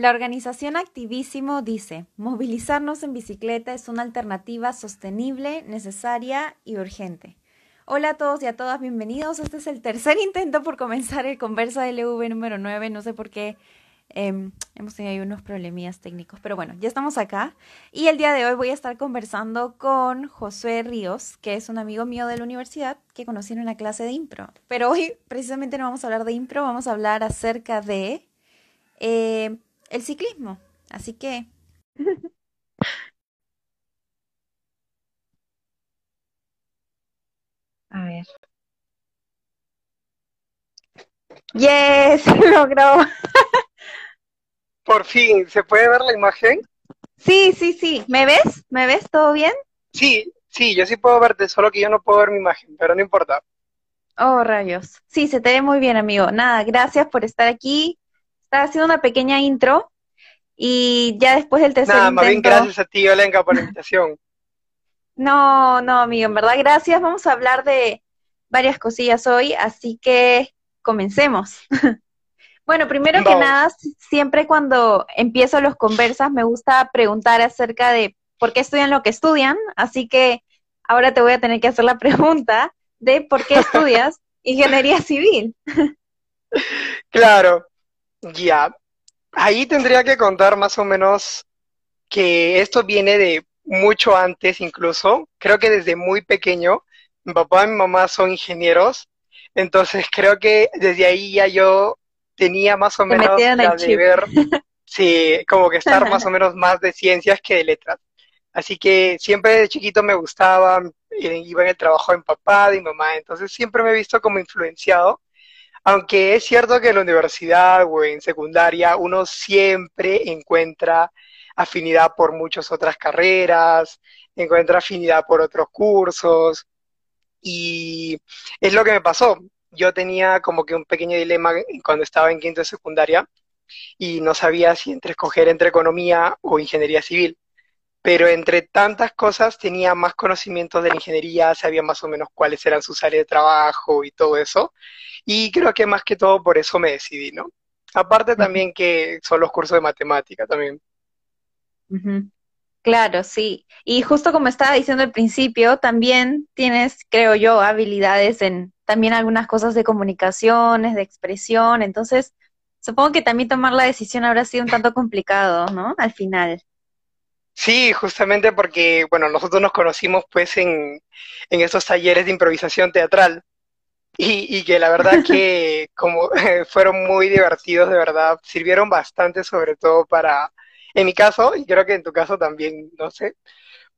La organización Activísimo dice, movilizarnos en bicicleta es una alternativa sostenible, necesaria y urgente. Hola a todos y a todas, bienvenidos. Este es el tercer intento por comenzar el Conversa LV número 9. No sé por qué em, hemos tenido ahí unos problemillas técnicos, pero bueno, ya estamos acá. Y el día de hoy voy a estar conversando con José Ríos, que es un amigo mío de la universidad que conocí en una clase de impro. Pero hoy precisamente no vamos a hablar de impro, vamos a hablar acerca de eh, el ciclismo. Así que... A ver. Yes, logró. Por fin, ¿se puede ver la imagen? Sí, sí, sí. ¿Me ves? ¿Me ves? ¿Todo bien? Sí, sí, yo sí puedo verte, solo que yo no puedo ver mi imagen, pero no importa. Oh, rayos. Sí, se te ve muy bien, amigo. Nada, gracias por estar aquí. Estaba haciendo una pequeña intro y ya después del tercer Nada, más bien gracias a ti, Olenka, por la invitación. No, no, amigo, en verdad, gracias. Vamos a hablar de varias cosillas hoy, así que comencemos. bueno, primero que nada, siempre cuando empiezo los conversas me gusta preguntar acerca de por qué estudian lo que estudian, así que ahora te voy a tener que hacer la pregunta de por qué estudias ingeniería civil. claro, ya. Ahí tendría que contar más o menos que esto viene de mucho antes incluso. Creo que desde muy pequeño, mi papá y mi mamá son ingenieros, entonces creo que desde ahí ya yo tenía más o menos la de ver, sí, como que estar más o menos más de ciencias que de letras. Así que siempre de chiquito me gustaba, eh, iba en el trabajo de mi papá, de mi mamá, entonces siempre me he visto como influenciado aunque es cierto que en la universidad o en secundaria uno siempre encuentra afinidad por muchas otras carreras, encuentra afinidad por otros cursos y es lo que me pasó. Yo tenía como que un pequeño dilema cuando estaba en quinto de secundaria y no sabía si entre escoger entre economía o ingeniería civil pero entre tantas cosas tenía más conocimientos de la ingeniería, sabía más o menos cuáles eran sus áreas de trabajo y todo eso. Y creo que más que todo por eso me decidí, ¿no? Aparte también que son los cursos de matemática también. Claro, sí. Y justo como estaba diciendo al principio, también tienes, creo yo, habilidades en también algunas cosas de comunicaciones, de expresión. Entonces, supongo que también tomar la decisión habrá sido un tanto complicado, ¿no? Al final. Sí, justamente porque, bueno, nosotros nos conocimos pues en, en estos talleres de improvisación teatral y, y que la verdad que como fueron muy divertidos, de verdad, sirvieron bastante sobre todo para, en mi caso, y creo que en tu caso también, no sé,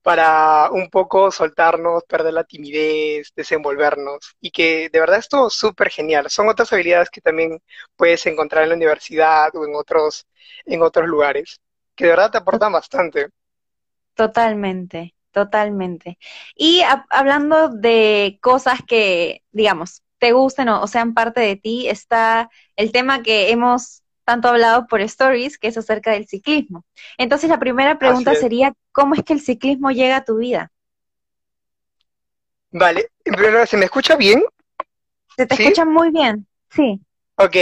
para un poco soltarnos, perder la timidez, desenvolvernos y que de verdad esto es súper genial. Son otras habilidades que también puedes encontrar en la universidad o en otros, en otros lugares, que de verdad te aportan bastante. Totalmente, totalmente. Y hablando de cosas que, digamos, te gusten o, sean parte de ti, está el tema que hemos tanto hablado por stories, que es acerca del ciclismo. Entonces, la primera pregunta sería, ¿cómo es que el ciclismo llega a tu vida? Vale, primero, ¿se me escucha bien? Se te escucha muy bien, sí. Ok.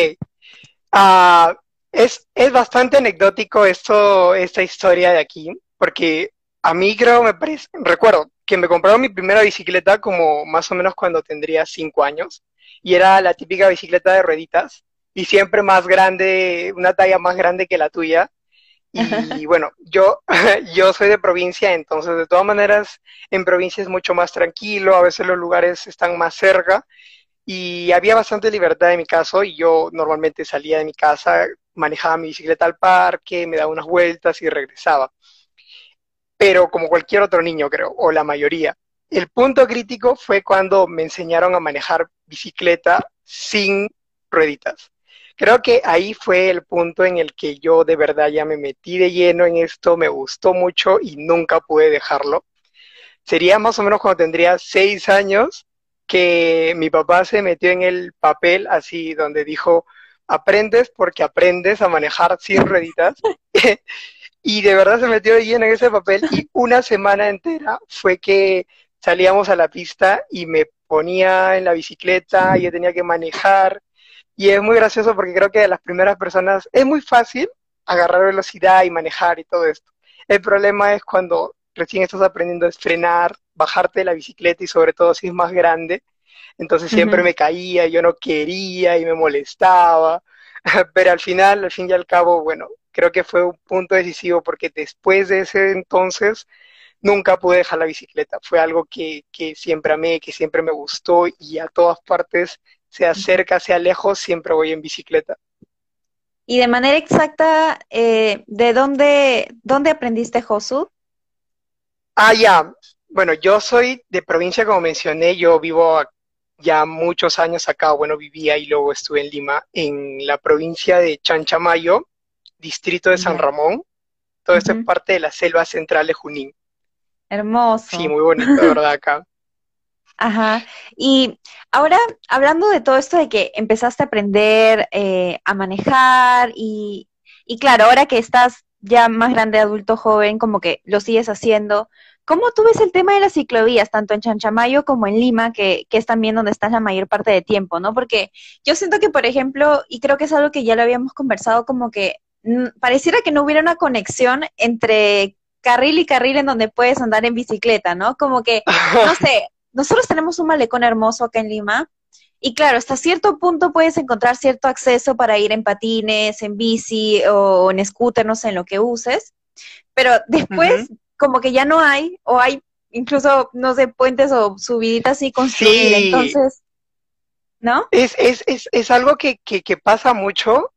Uh, es, es bastante anecdótico esto, esta historia de aquí, porque a mí creo, me parece, recuerdo que me compraron mi primera bicicleta como más o menos cuando tendría cinco años y era la típica bicicleta de rueditas y siempre más grande, una talla más grande que la tuya. Y bueno, yo, yo soy de provincia, entonces de todas maneras en provincia es mucho más tranquilo, a veces los lugares están más cerca y había bastante libertad en mi caso y yo normalmente salía de mi casa, manejaba mi bicicleta al parque, me daba unas vueltas y regresaba pero como cualquier otro niño, creo, o la mayoría. El punto crítico fue cuando me enseñaron a manejar bicicleta sin rueditas. Creo que ahí fue el punto en el que yo de verdad ya me metí de lleno en esto, me gustó mucho y nunca pude dejarlo. Sería más o menos cuando tendría seis años que mi papá se metió en el papel así donde dijo, aprendes porque aprendes a manejar sin rueditas. Y de verdad se metió de lleno en ese papel y una semana entera fue que salíamos a la pista y me ponía en la bicicleta y yo tenía que manejar. Y es muy gracioso porque creo que de las primeras personas es muy fácil agarrar velocidad y manejar y todo esto. El problema es cuando recién estás aprendiendo a frenar, bajarte de la bicicleta y sobre todo si es más grande. Entonces siempre me caía, yo no quería y me molestaba. Pero al final, al fin y al cabo, bueno, creo que fue un punto decisivo porque después de ese entonces nunca pude dejar la bicicleta. Fue algo que, que siempre amé, que siempre me gustó y a todas partes, sea cerca, sea lejos, siempre voy en bicicleta. Y de manera exacta, eh, ¿de dónde, dónde aprendiste Josu? Ah, ya. Bueno, yo soy de provincia, como mencioné, yo vivo ya muchos años acá, bueno, vivía y luego estuve en Lima, en la provincia de Chanchamayo, distrito de San Ramón. Todo esto es parte de la selva central de Junín. Hermoso. Sí, muy bonito, ¿verdad? Acá. Ajá. Y ahora, hablando de todo esto de que empezaste a aprender eh, a manejar y, y claro, ahora que estás ya más grande, adulto, joven, como que lo sigues haciendo, ¿cómo tú ves el tema de las ciclovías, tanto en Chanchamayo como en Lima, que, que es también donde estás la mayor parte de tiempo, ¿no? Porque yo siento que, por ejemplo, y creo que es algo que ya lo habíamos conversado, como que pareciera que no hubiera una conexión entre carril y carril en donde puedes andar en bicicleta, ¿no? Como que, no sé, nosotros tenemos un malecón hermoso acá en Lima y claro, hasta cierto punto puedes encontrar cierto acceso para ir en patines, en bici o en scooter, no sé, en lo que uses, pero después como que ya no hay o hay incluso, no sé, puentes o subiditas así construidas, entonces, ¿no? Es, es, es, es algo que, que, que pasa mucho,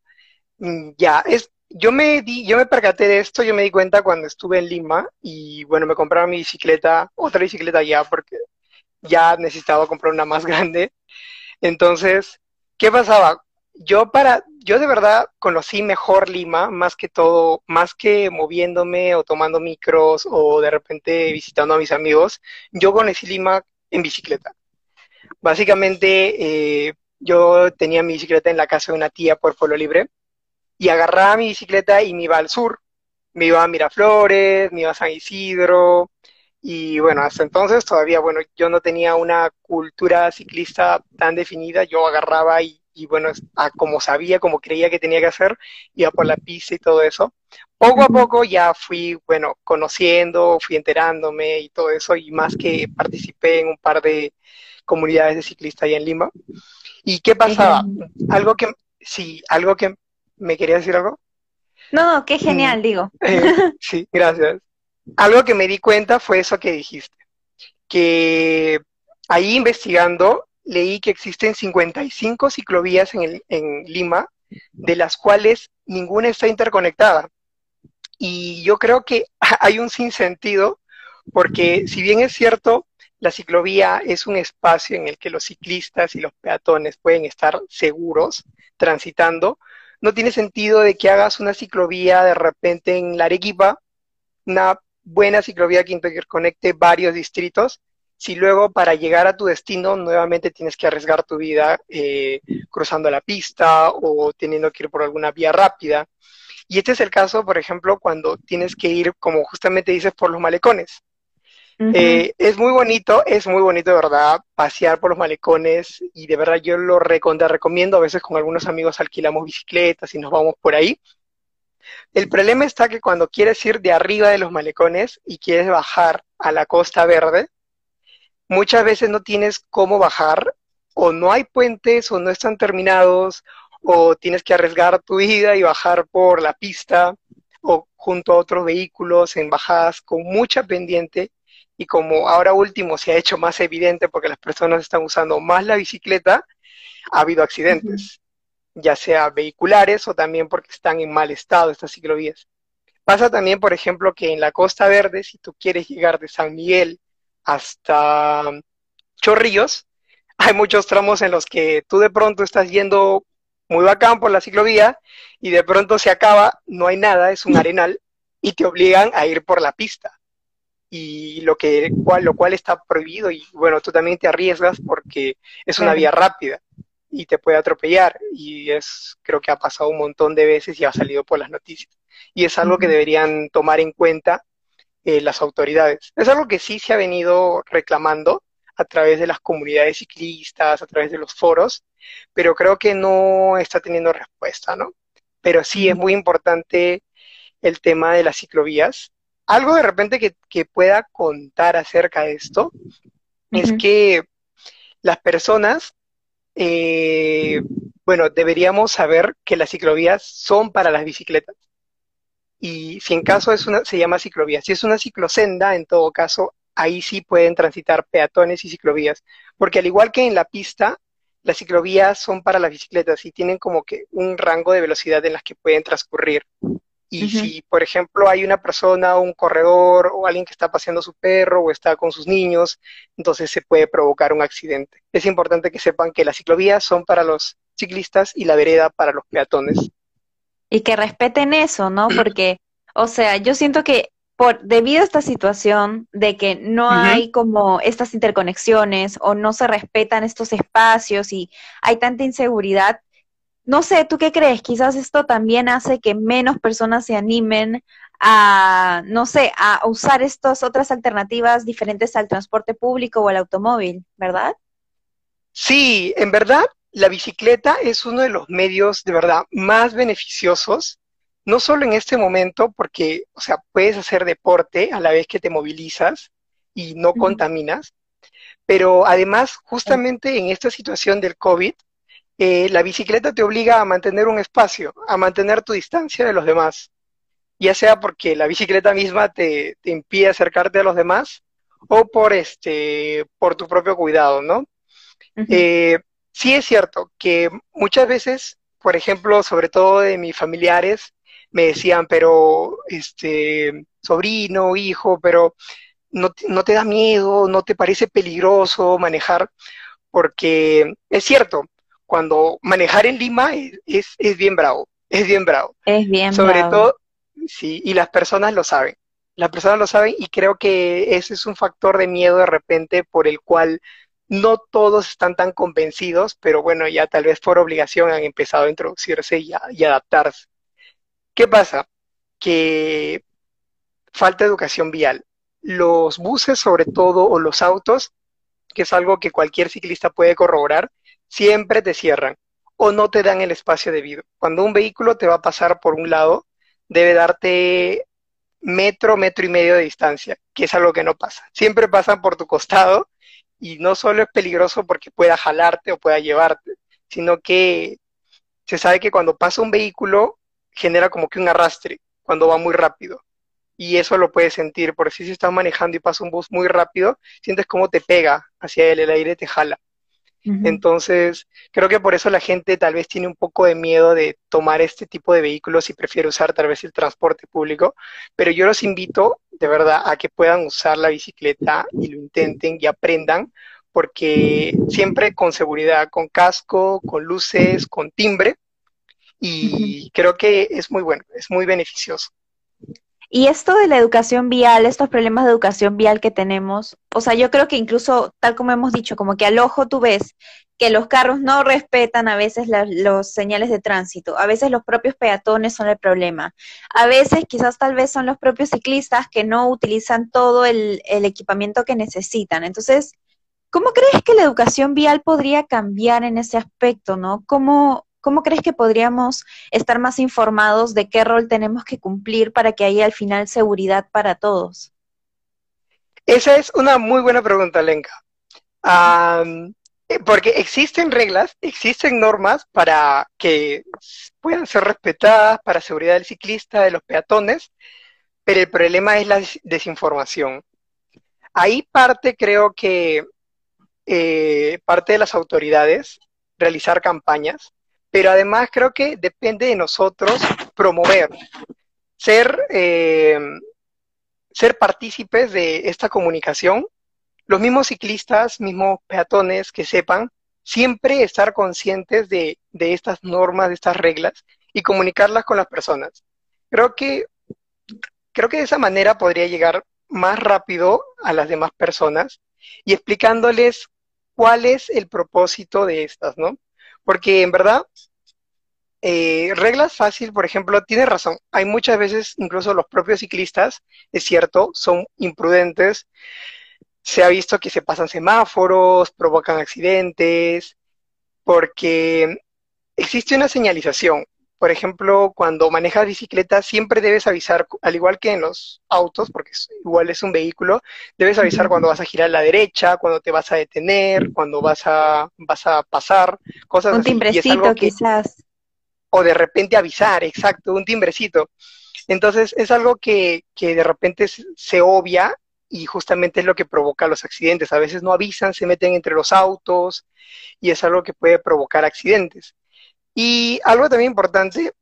mm, ya, es, yo me di, yo me percaté de esto, yo me di cuenta cuando estuve en Lima y bueno, me compraron mi bicicleta, otra bicicleta ya, porque ya necesitaba comprar una más grande. Entonces, ¿qué pasaba? Yo para, yo de verdad conocí mejor Lima, más que todo, más que moviéndome o tomando micros o de repente visitando a mis amigos, yo conocí Lima en bicicleta. Básicamente, eh, yo tenía mi bicicleta en la casa de una tía por Pueblo Libre y agarraba mi bicicleta y me iba al sur. Me iba a Miraflores, me iba a San Isidro, y bueno, hasta entonces todavía, bueno, yo no tenía una cultura ciclista tan definida, yo agarraba y, y bueno, a como sabía, como creía que tenía que hacer, iba por la pista y todo eso. Poco a poco ya fui, bueno, conociendo, fui enterándome y todo eso, y más que participé en un par de comunidades de ciclistas allá en Lima. ¿Y qué pasaba? Algo que, sí, algo que, ¿me quería decir algo? No, qué genial, mm, digo. Eh, sí, gracias algo que me di cuenta fue eso que dijiste, que ahí investigando leí que existen 55 ciclovías en, en Lima, de las cuales ninguna está interconectada. Y yo creo que hay un sinsentido, porque si bien es cierto, la ciclovía es un espacio en el que los ciclistas y los peatones pueden estar seguros transitando, no tiene sentido de que hagas una ciclovía de repente en la Arequipa, una buena ciclovía que interconecte varios distritos, si luego para llegar a tu destino nuevamente tienes que arriesgar tu vida eh, cruzando la pista o teniendo que ir por alguna vía rápida. Y este es el caso, por ejemplo, cuando tienes que ir, como justamente dices, por los malecones. Eh, es muy bonito, es muy bonito de verdad pasear por los malecones y de verdad yo lo recomiendo. A veces con algunos amigos alquilamos bicicletas y nos vamos por ahí el problema está que cuando quieres ir de arriba de los malecones y quieres bajar a la Costa Verde, muchas veces no tienes cómo bajar, o no hay puentes, o no están terminados, o tienes que arriesgar tu vida y bajar por la pista, o junto a otros vehículos en bajadas con mucha pendiente. Y como ahora último se ha hecho más evidente porque las personas están usando más la bicicleta, ha habido accidentes ya sea vehiculares o también porque están en mal estado estas ciclovías. Pasa también, por ejemplo, que en la Costa Verde, si tú quieres llegar de San Miguel hasta Chorrillos, hay muchos tramos en los que tú de pronto estás yendo muy bacán por la ciclovía y de pronto se acaba, no hay nada, es un arenal y te obligan a ir por la pista. Y lo que cual, lo cual está prohibido y bueno, tú también te arriesgas porque es una vía rápida y te puede atropellar. Y es, creo que ha pasado un montón de veces y ha salido por las noticias. Y es algo que deberían tomar en cuenta eh, las autoridades. Es algo que sí se ha venido reclamando a través de las comunidades ciclistas, a través de los foros, pero creo que no está teniendo respuesta, ¿no? Pero sí es muy importante el tema de las ciclovías. Algo de repente que, pueda contar acerca de esto es que las personas, eh, bueno, deberíamos saber que las ciclovías son para las bicicletas. Y si en caso es una, se llama ciclovía. Si es una ciclosenda, en todo caso, ahí sí pueden transitar peatones y ciclovías. Porque al igual que en la pista, las ciclovías son para las bicicletas y tienen como que un rango de velocidad en las que pueden transcurrir. Y si, por ejemplo, hay una persona, un corredor o alguien que está paseando a su perro o está con sus niños, entonces se puede provocar un accidente. Es importante que sepan que las ciclovías son para los ciclistas y la vereda para los peatones. Y que respeten eso, ¿no? Porque, o sea, yo siento que por debido a esta situación de que no hay como estas interconexiones o no se respetan estos espacios y hay tanta inseguridad, no sé, ¿tú qué crees? Quizás esto también hace que menos personas se animen a, no sé, a usar estas otras alternativas diferentes al transporte público o al automóvil, ¿verdad? Sí, en verdad, la bicicleta es uno de los medios de verdad más beneficiosos, no solo en este momento, porque, o sea, puedes hacer deporte a la vez que te movilizas y no contaminas, pero además, justamente en esta situación del COVID, eh, la bicicleta te obliga a mantener un espacio, a mantener tu distancia de los demás, ya sea porque la bicicleta misma te, impide acercarte a los demás o por este por tu propio cuidado, ¿no? Eh, sí es cierto que muchas veces, por ejemplo, sobre todo de mis familiares, me decían, pero este sobrino, hijo, pero no, no te da miedo, no te parece peligroso manejar, porque es cierto, cuando manejar en Lima es, es, bien bravo, es bien bravo. Es bien Sobre todo, sí, y las personas lo saben. Las personas lo saben y creo que ese es un factor de miedo de repente por el cual no todos están tan convencidos, pero bueno, ya tal vez por obligación han empezado a introducirse y, y adaptarse. ¿Qué pasa? Que falta educación vial. Los buses, sobre todo, o los autos, que es algo que cualquier ciclista puede corroborar, siempre te cierran o no te dan el espacio debido. Cuando un vehículo te va a pasar por un lado, debe darte metro, metro y medio de distancia, que es algo que no pasa. Siempre pasan por tu costado y no solo es peligroso porque pueda jalarte o pueda llevarte, sino que se sabe que cuando pasa un vehículo genera como que un arrastre cuando va muy rápido. Y eso lo puedes sentir, por si estás manejando y pasa un bus muy rápido, sientes como te pega hacia él, el aire te jala. Entonces, creo que por eso la gente tal vez tiene un poco de miedo de tomar este tipo de vehículos y prefiere usar tal vez el transporte público, pero yo los invito de verdad a que puedan usar la bicicleta y lo intenten y aprendan, porque siempre con seguridad, con casco, con luces, con timbre, y creo que es muy bueno, es muy beneficioso. Y esto de la educación vial, estos problemas de educación vial que tenemos, o sea, yo creo que incluso, tal como hemos dicho, como que al ojo tú ves que los carros no respetan a veces los señales de tránsito, a veces los propios peatones son el problema, a veces quizás tal vez son los propios ciclistas que no utilizan todo el, el equipamiento que necesitan. Entonces, ¿cómo crees que la educación vial podría cambiar en ese aspecto, no? ¿Cómo, ¿Cómo crees que podríamos estar más informados de qué rol tenemos que cumplir para que haya al final seguridad para todos? Esa es una muy buena pregunta, Lenka. Eh, porque existen reglas, existen normas para que puedan ser respetadas para seguridad del ciclista, de los peatones, pero el problema es la desinformación. Ahí parte, creo que, eh, parte de las autoridades realizar campañas pero además creo que depende de nosotros promover, ser, eh, ser partícipes de esta comunicación, los mismos ciclistas, mismos peatones que sepan, siempre estar conscientes de, de estas normas, de estas reglas y comunicarlas con las personas. Creo que, creo que de esa manera podría llegar más rápido a las demás personas y explicándoles cuál es el propósito de estas, ¿no? Porque en verdad, eh, reglas fácil, por ejemplo, tiene razón. Hay muchas veces, incluso los propios ciclistas, es cierto, son imprudentes. Se ha visto que se pasan semáforos, provocan accidentes, porque existe una señalización. Por ejemplo, cuando manejas bicicleta, siempre debes avisar, al igual que en los autos, porque igual es un vehículo, debes avisar cuando vas a girar a la derecha, cuando te vas a detener, cuando vas a, vas a pasar, cosas un así. timbrecito quizás. O de repente avisar, exacto, un timbrecito. Entonces es algo que, que de repente se obvia y justamente es lo que provoca los accidentes. A veces no avisan, se meten entre los autos y es algo que puede provocar accidentes. Y algo también importante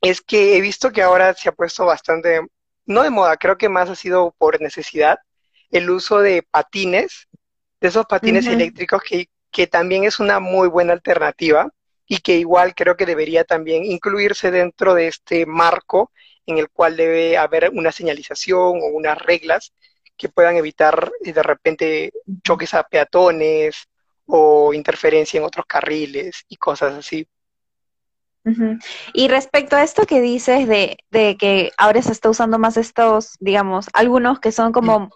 es que he visto que ahora se ha puesto bastante, no de moda, creo que más ha sido por necesidad, el uso de patines, de esos patines eléctricos que, que también es una muy buena alternativa y que igual creo que debería también incluirse dentro de este marco en el cual debe haber una señalización o unas reglas que puedan evitar eh, de repente choques a peatones o interferencia en otros carriles y cosas así. Y respecto a esto que dices de, de, que ahora se está usando más estos, digamos, algunos que son como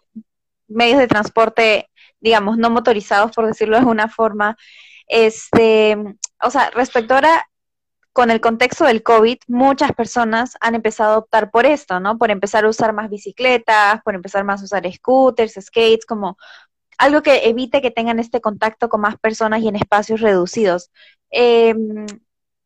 medios de transporte, digamos, no motorizados, por decirlo de alguna forma, este, o sea, respecto ahora con el contexto del COVID, muchas personas han empezado a optar por esto, ¿no? Por empezar a usar más bicicletas, por empezar más a usar scooters, skates, como algo que evite que tengan este contacto con más personas y en espacios reducidos. Eh,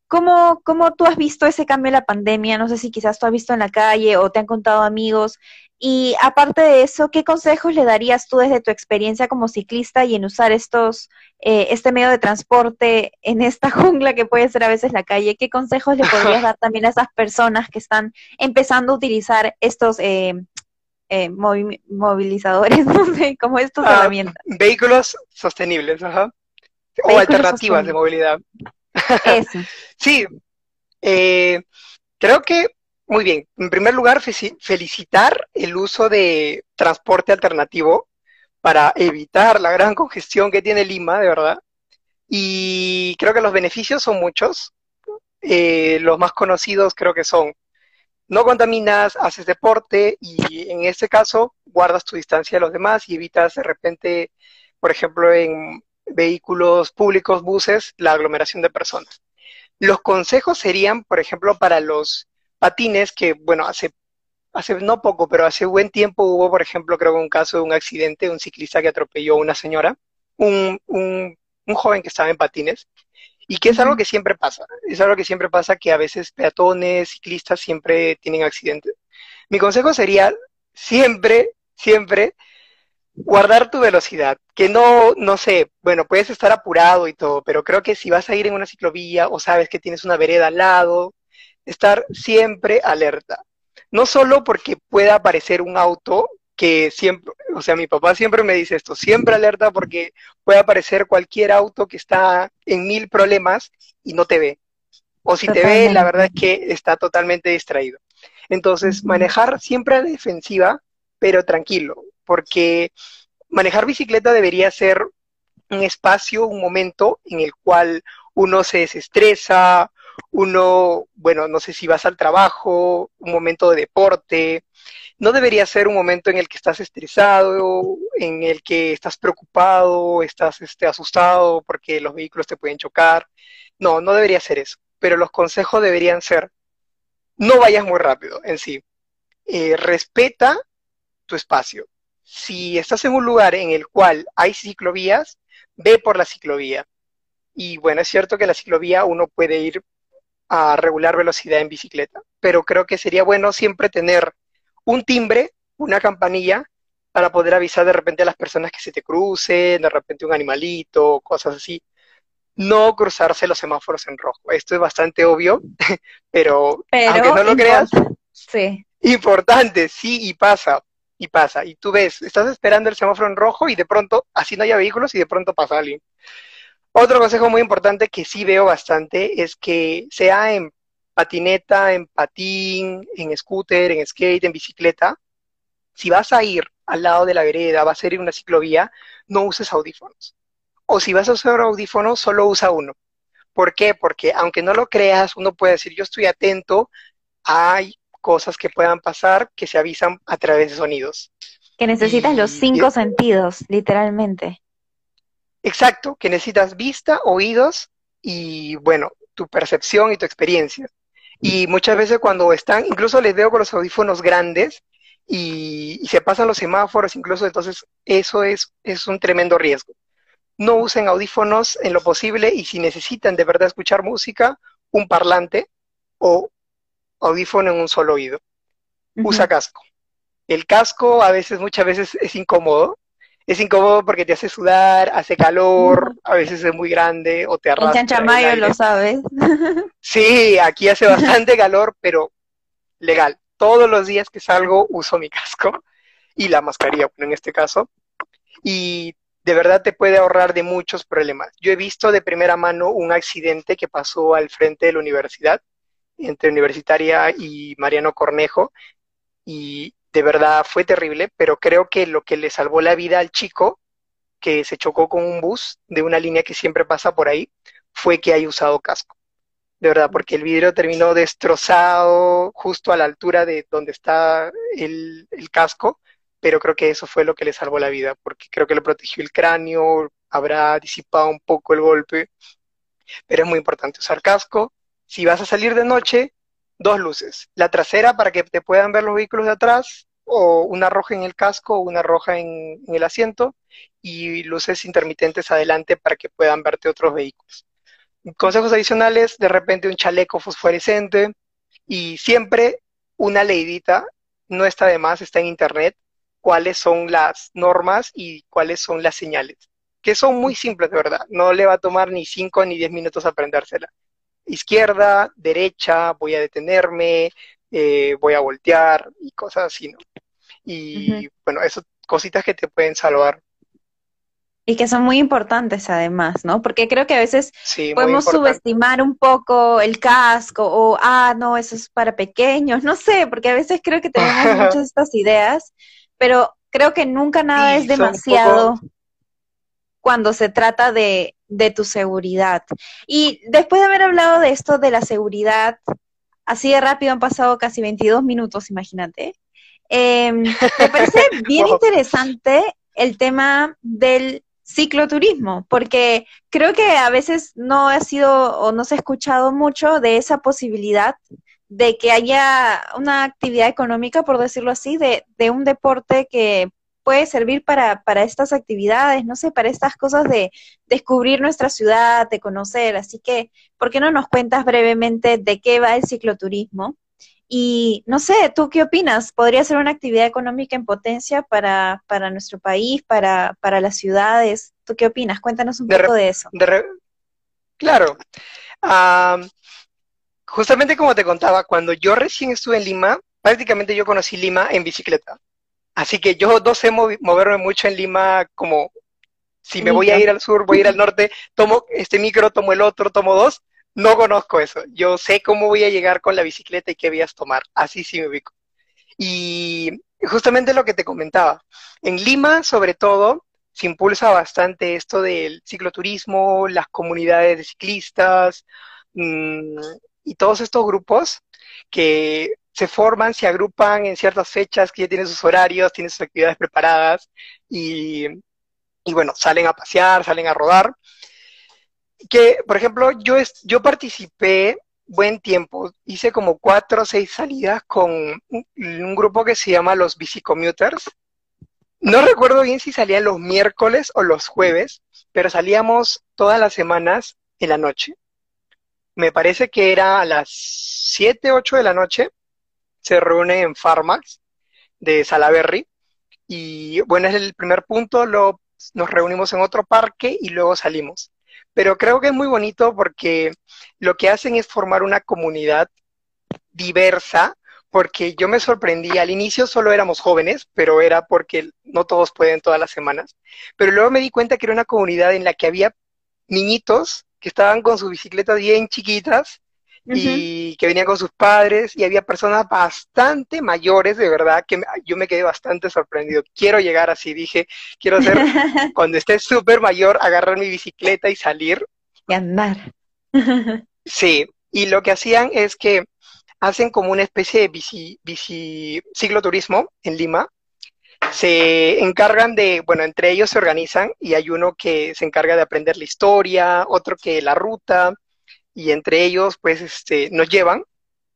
¿Cómo, ¿Cómo tú has visto ese cambio en la pandemia? No sé si quizás tú has visto en la calle o te han contado amigos. Y aparte de eso, ¿qué consejos le darías tú desde tu experiencia como ciclista y en usar estos, eh, este medio de transporte en esta jungla que puede ser a veces la calle? ¿Qué consejos le podrías dar también a esas personas que están empezando a utilizar estos eh, eh, movilizadores, no sé, como estos ah, herramientas? Vehículos sostenibles, ajá. O alternativas de movilidad. Sí, eh, creo que, muy bien, en primer lugar, felicitar el uso de transporte alternativo para evitar la gran congestión que tiene Lima, de verdad. Y creo que los beneficios son muchos. Eh, los más conocidos creo que son, no contaminas, haces deporte y en este caso guardas tu distancia de los demás y evitas de repente, por ejemplo, en vehículos públicos, buses, la aglomeración de personas. Los consejos serían, por ejemplo, para los patines, que, bueno, hace, hace no poco, pero hace buen tiempo hubo, por ejemplo, creo que un caso de un accidente, un ciclista que atropelló a una señora, un, un, un joven que estaba en patines, y que es algo que siempre pasa, es algo que siempre pasa que a veces peatones, ciclistas siempre tienen accidentes. Mi consejo sería siempre, siempre guardar tu velocidad, que no, no sé, bueno, puedes estar apurado y todo, pero creo que si vas a ir en una ciclovía o sabes que tienes una vereda al lado, estar siempre alerta. No solo porque pueda aparecer un auto que siempre, o sea, mi papá siempre me dice esto, siempre alerta porque puede aparecer cualquier auto que está en mil problemas y no te ve. O si te ve, la verdad es que está totalmente distraído. Entonces, manejar siempre a la defensiva, pero tranquilo porque manejar bicicleta debería ser un espacio, un momento en el cual uno se desestresa, uno, bueno, no sé si vas al trabajo, un momento de deporte, no debería ser un momento en el que estás estresado, en el que estás preocupado, estás este, asustado porque los vehículos te pueden chocar. No, no debería ser eso. Pero los consejos deberían ser, no vayas muy rápido en sí. Eh, respeta tu espacio si estás en un lugar en el cual hay ciclovías, ve por la ciclovía. Y bueno, es cierto que la ciclovía uno puede ir a regular velocidad en bicicleta, pero creo que sería bueno siempre tener un timbre, una campanilla, para poder avisar de repente a las personas que se te crucen, de repente un animalito, cosas así. No cruzarse los semáforos en rojo. Esto es bastante obvio, pero, aunque no lo creas, sí. importante, sí, y pasa y pasa. Y tú ves, estás esperando el semáforo en rojo y de pronto, así no haya vehículos y de pronto pasa alguien. Otro consejo muy importante que sí veo bastante es que sea en patineta, en patín, en scooter, en skate, en bicicleta, si vas a ir al lado de la vereda, vas a ir en una ciclovía, no uses audífonos. O si vas a usar audífonos, solo usa uno. ¿Por qué? Porque aunque no lo creas, uno puede decir, yo estoy atento, hay cosas que puedan pasar que se avisan a través de sonidos. Que necesitas los cinco sentidos, literalmente. Exacto, que necesitas vista, oídos y, bueno, tu percepción y tu experiencia. Y muchas veces cuando están, incluso les veo con los audífonos grandes y, se pasan los semáforos, incluso entonces eso es, es un tremendo riesgo. No usen audífonos en lo posible y si necesitan de verdad escuchar música, un parlante o audífono en un solo oído. Usa casco. El casco a veces, muchas veces es incómodo. Es incómodo porque te hace sudar, hace calor, a veces es muy grande o te arrastra. En Chanchamayo lo sabes. sí, aquí hace bastante calor, pero legal. Todos los días que salgo uso mi casco y la mascarilla, en este caso. Y de verdad te puede ahorrar de muchos problemas. Yo he visto de primera mano un accidente que pasó al frente de la universidad, entre Universitaria y Mariano Cornejo, y de verdad fue terrible, pero creo que lo que le salvó la vida al chico, que se chocó con un bus de una línea que siempre pasa por ahí, fue que haya usado casco. De verdad, porque el vidrio terminó destrozado justo a la altura de donde está el, casco, pero creo que eso fue lo que le salvó la vida, porque creo que le protegió el cráneo, habrá disipado un poco el golpe, pero es muy importante usar casco. Si vas a salir de noche, dos luces. La trasera para que te puedan ver los vehículos de atrás, o una roja en el casco o una roja en, el asiento, y luces intermitentes adelante para que puedan verte otros vehículos. Consejos adicionales, de repente un chaleco fosforescente y siempre una leidita, no está de más, está en internet, cuáles son las normas y cuáles son las señales, que son muy simples de verdad, no le va a tomar ni 5 ni 10 minutos aprendérsela izquierda, derecha, voy a detenerme, eh, voy a voltear y cosas así, ¿no? Y bueno, eso, cositas que te pueden salvar. Y que son muy importantes además, ¿no? Porque creo que a veces podemos subestimar un poco el casco o, ah, no, eso es para pequeños, no sé, porque a veces creo que tenemos muchas de estas ideas, pero creo que nunca nada es demasiado cuando se trata de, de tu seguridad. Y después de haber hablado de esto de la seguridad, así de rápido han pasado casi 22 minutos, imagínate. Em, me parece bien interesante el tema del cicloturismo, porque creo que a veces no ha sido o no se ha escuchado mucho de esa posibilidad de que haya una actividad económica, por decirlo así, de, de un deporte que puede servir para, para estas actividades, no sé, para estas cosas de descubrir nuestra ciudad, de conocer. Así que, ¿por qué no nos cuentas brevemente de qué va el cicloturismo? Y no sé, ¿tú qué opinas? ¿Podría ser una actividad económica en potencia para, para nuestro país, para, para las ciudades? ¿Tú qué opinas? Cuéntanos un poco de eso. claro. justamente como te contaba, cuando yo recién estuve en Lima, prácticamente yo conocí Lima en bicicleta. Así que yo no sé moverme mucho en Lima como si me voy a ir al sur, voy a ir al norte, tomo este micro, tomo el otro, tomo dos. No conozco eso. Yo sé cómo voy a llegar con la bicicleta y qué vías tomar. Así sí me ubico. Y justamente lo que te comentaba. En Lima, sobre todo, se impulsa bastante esto del cicloturismo, las comunidades de ciclistas mm, y todos estos grupos que se forman, se agrupan en ciertas fechas que ya tienen sus horarios, tienen sus actividades preparadas y, bueno, salen a pasear, salen a rodar. Que, por ejemplo, yo, yo participé buen tiempo, hice como cuatro o seis salidas con un, grupo que se llama los Bicicommuters. No recuerdo bien si salían los miércoles o los jueves, pero salíamos todas las semanas en la noche. Me parece que era a las 7, 8 de la noche se reúne en Farmax de Salaberry. Y bueno, es el primer punto, lo, nos reunimos en otro parque y luego salimos. Pero creo que es muy bonito porque lo que hacen es formar una comunidad diversa, porque yo me sorprendí, al inicio solo éramos jóvenes, pero era porque no todos pueden todas las semanas, pero luego me di cuenta que era una comunidad en la que había niñitos que estaban con sus bicicletas bien chiquitas y que venían con sus padres y había personas bastante mayores, de verdad, que yo me quedé bastante sorprendido. Quiero llegar así, dije, quiero ser, cuando esté súper mayor, agarrar mi bicicleta y salir. Y andar. sí, y lo que hacían es que hacen como una especie de bici, bici cicloturismo en Lima. Se encargan de, bueno, entre ellos se organizan y hay uno que se encarga de aprender la historia, otro que la ruta, y entre ellos pues este, nos llevan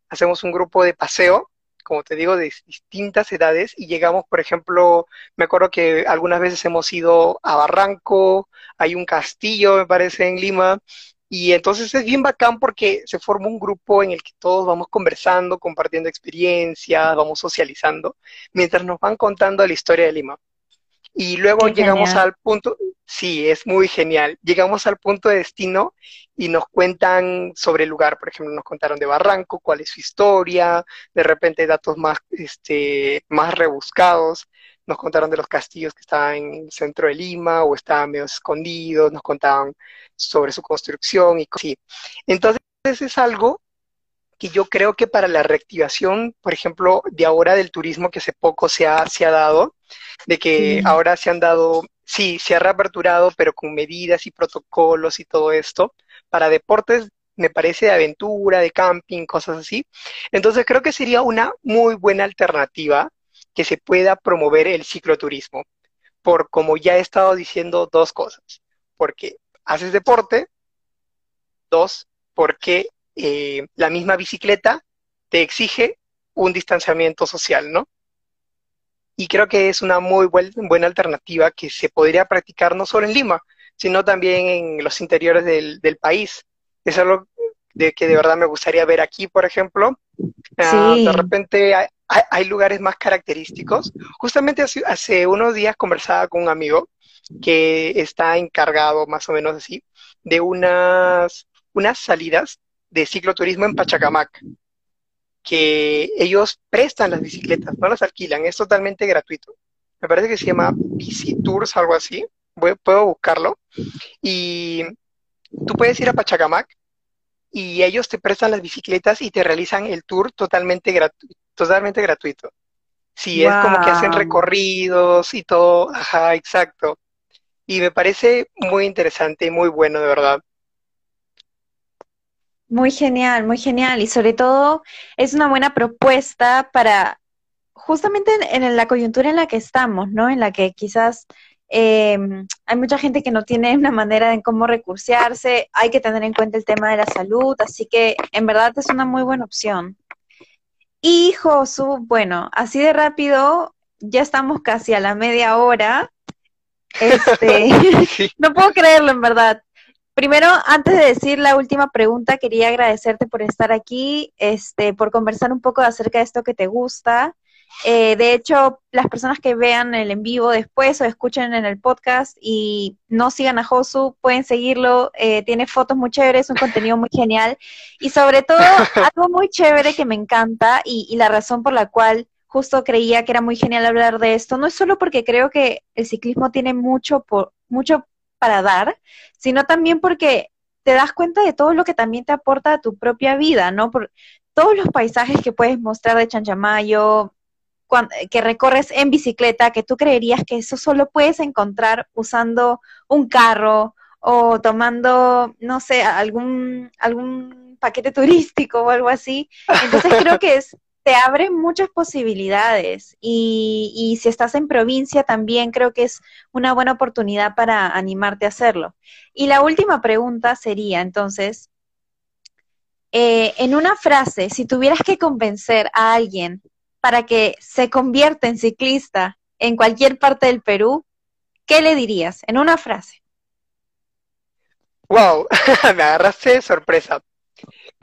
hacemos un grupo de paseo, como te digo, de distintas edades y llegamos, por ejemplo, me acuerdo que algunas veces hemos ido a Barranco, hay un castillo, me parece, en Lima, y entonces es bien bacán porque se forma un grupo en el que todos vamos conversando, compartiendo experiencias, vamos socializando, mientras nos van contando la historia de Lima. Y luego llegamos al punto, sí, es muy genial, llegamos al punto de destino y nos cuentan sobre el lugar, por ejemplo, nos contaron de Barranco, cuál es su historia, de repente datos más, este, más rebuscados, nos contaron de los castillos que estaban en el centro de Lima o estaban medio escondidos, nos contaban sobre su construcción y así. Entonces es algo que yo creo que para la reactivación, por ejemplo, de ahora del turismo que hace poco se ha, se ha dado, de que ahora se han dado, sí, se ha reaperturado, pero con medidas y protocolos y todo esto, para deportes, me parece, de aventura, de camping, cosas así. Entonces creo que sería una muy buena alternativa que se pueda promover el cicloturismo, por como ya he estado diciendo dos cosas, porque haces deporte, dos, porque eh, la misma bicicleta te exige un distanciamiento social, ¿no? Y creo que es una muy buena alternativa que se podría practicar no solo en Lima, sino también en los interiores del, país. Es algo de que de verdad me gustaría ver aquí, por ejemplo. Ah, de repente hay, lugares más característicos. Justamente hace, unos días conversaba con un amigo que está encargado, más o menos así, de unas, unas salidas de cicloturismo en Pachacamac, que ellos prestan las bicicletas, no las alquilan, es totalmente gratuito. Me parece que se llama Bicitours, algo así. puedo buscarlo. Y tú puedes ir a Pachacamac y ellos te prestan las bicicletas y te realizan el tour totalmente gratuito. Totalmente gratuito. Sí, es como que hacen recorridos y todo. Ajá, exacto. Y me parece muy interesante y muy bueno, de verdad. Muy genial, muy genial. Y sobre todo es una buena propuesta para justamente en, la coyuntura en la que estamos, ¿no? En la que quizás em, hay mucha gente que no tiene una manera de cómo recursearse, hay que tener en cuenta el tema de la salud, así que en verdad es una muy buena opción. Y Josu, bueno, así de rápido, ya estamos casi a la media hora. Este, no puedo creerlo, en verdad. Primero, antes de decir la última pregunta, quería agradecerte por estar aquí, este, por conversar un poco acerca de esto que te gusta. Eh, de hecho, las personas que vean el en vivo después o escuchen en el podcast y no sigan a Josu, pueden seguirlo. Eh, tiene fotos muy chéveres, un contenido muy genial. Y sobre todo, algo muy chévere que me encanta y, y la razón por la cual justo creía que era muy genial hablar de esto, no es solo porque creo que el ciclismo tiene mucho por, mucho para dar, sino también porque te das cuenta de todo lo que también te aporta a tu propia vida, ¿no? Por todos los paisajes que puedes mostrar de Chanchamayo, que recorres en bicicleta, que tú creerías que eso solo puedes encontrar usando un carro o tomando, no sé, algún, algún paquete turístico o algo así. Entonces creo que es te abre muchas posibilidades y, y, si estás en provincia también creo que es una buena oportunidad para animarte a hacerlo. Y la última pregunta sería entonces, eh, en una frase, si tuvieras que convencer a alguien para que se convierta en ciclista en cualquier parte del Perú, ¿qué le dirías en una frase? Wow, me agarraste sorpresa.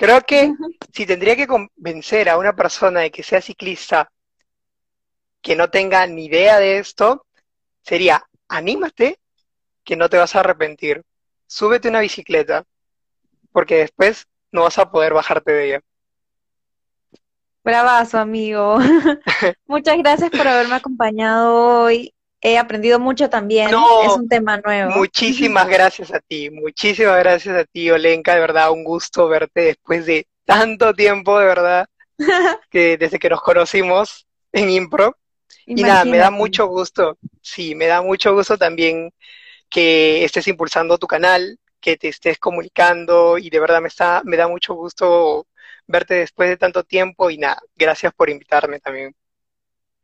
Creo que si tendría que convencer a una persona de que sea ciclista que no tenga ni idea de esto, sería, anímate que no te vas a arrepentir. Súbete una bicicleta, porque después no vas a poder bajarte de ella. Bravazo, amigo. Muchas gracias por haberme acompañado hoy he aprendido mucho también. es un tema nuevo. Muchísimas gracias a ti, muchísimas gracias a ti, Olenka. De verdad, un gusto verte después de tanto tiempo, de verdad, que desde que nos conocimos en Impro. Y nada, me da mucho gusto, sí, me da mucho gusto también que estés impulsando tu canal, que te estés comunicando y de verdad me, está, me da mucho gusto verte después de tanto tiempo y nada, gracias por invitarme también.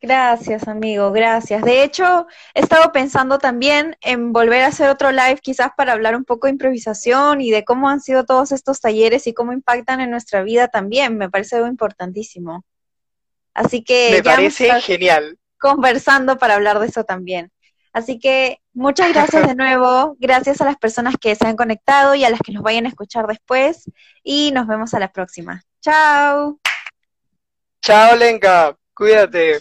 Gracias, amigo, gracias. De hecho, he estado pensando también en volver a hacer otro live, quizás para hablar un poco de improvisación y de cómo han sido todos estos talleres y cómo impactan en nuestra vida también. Me parece algo importantísimo. Así que me parece genial. Conversando para hablar de eso también. Así que muchas gracias de nuevo, gracias a las personas que se han conectado y a las que nos vayan a escuchar después y nos vemos a la próxima. Chao. Chao, Lenka, cuídate.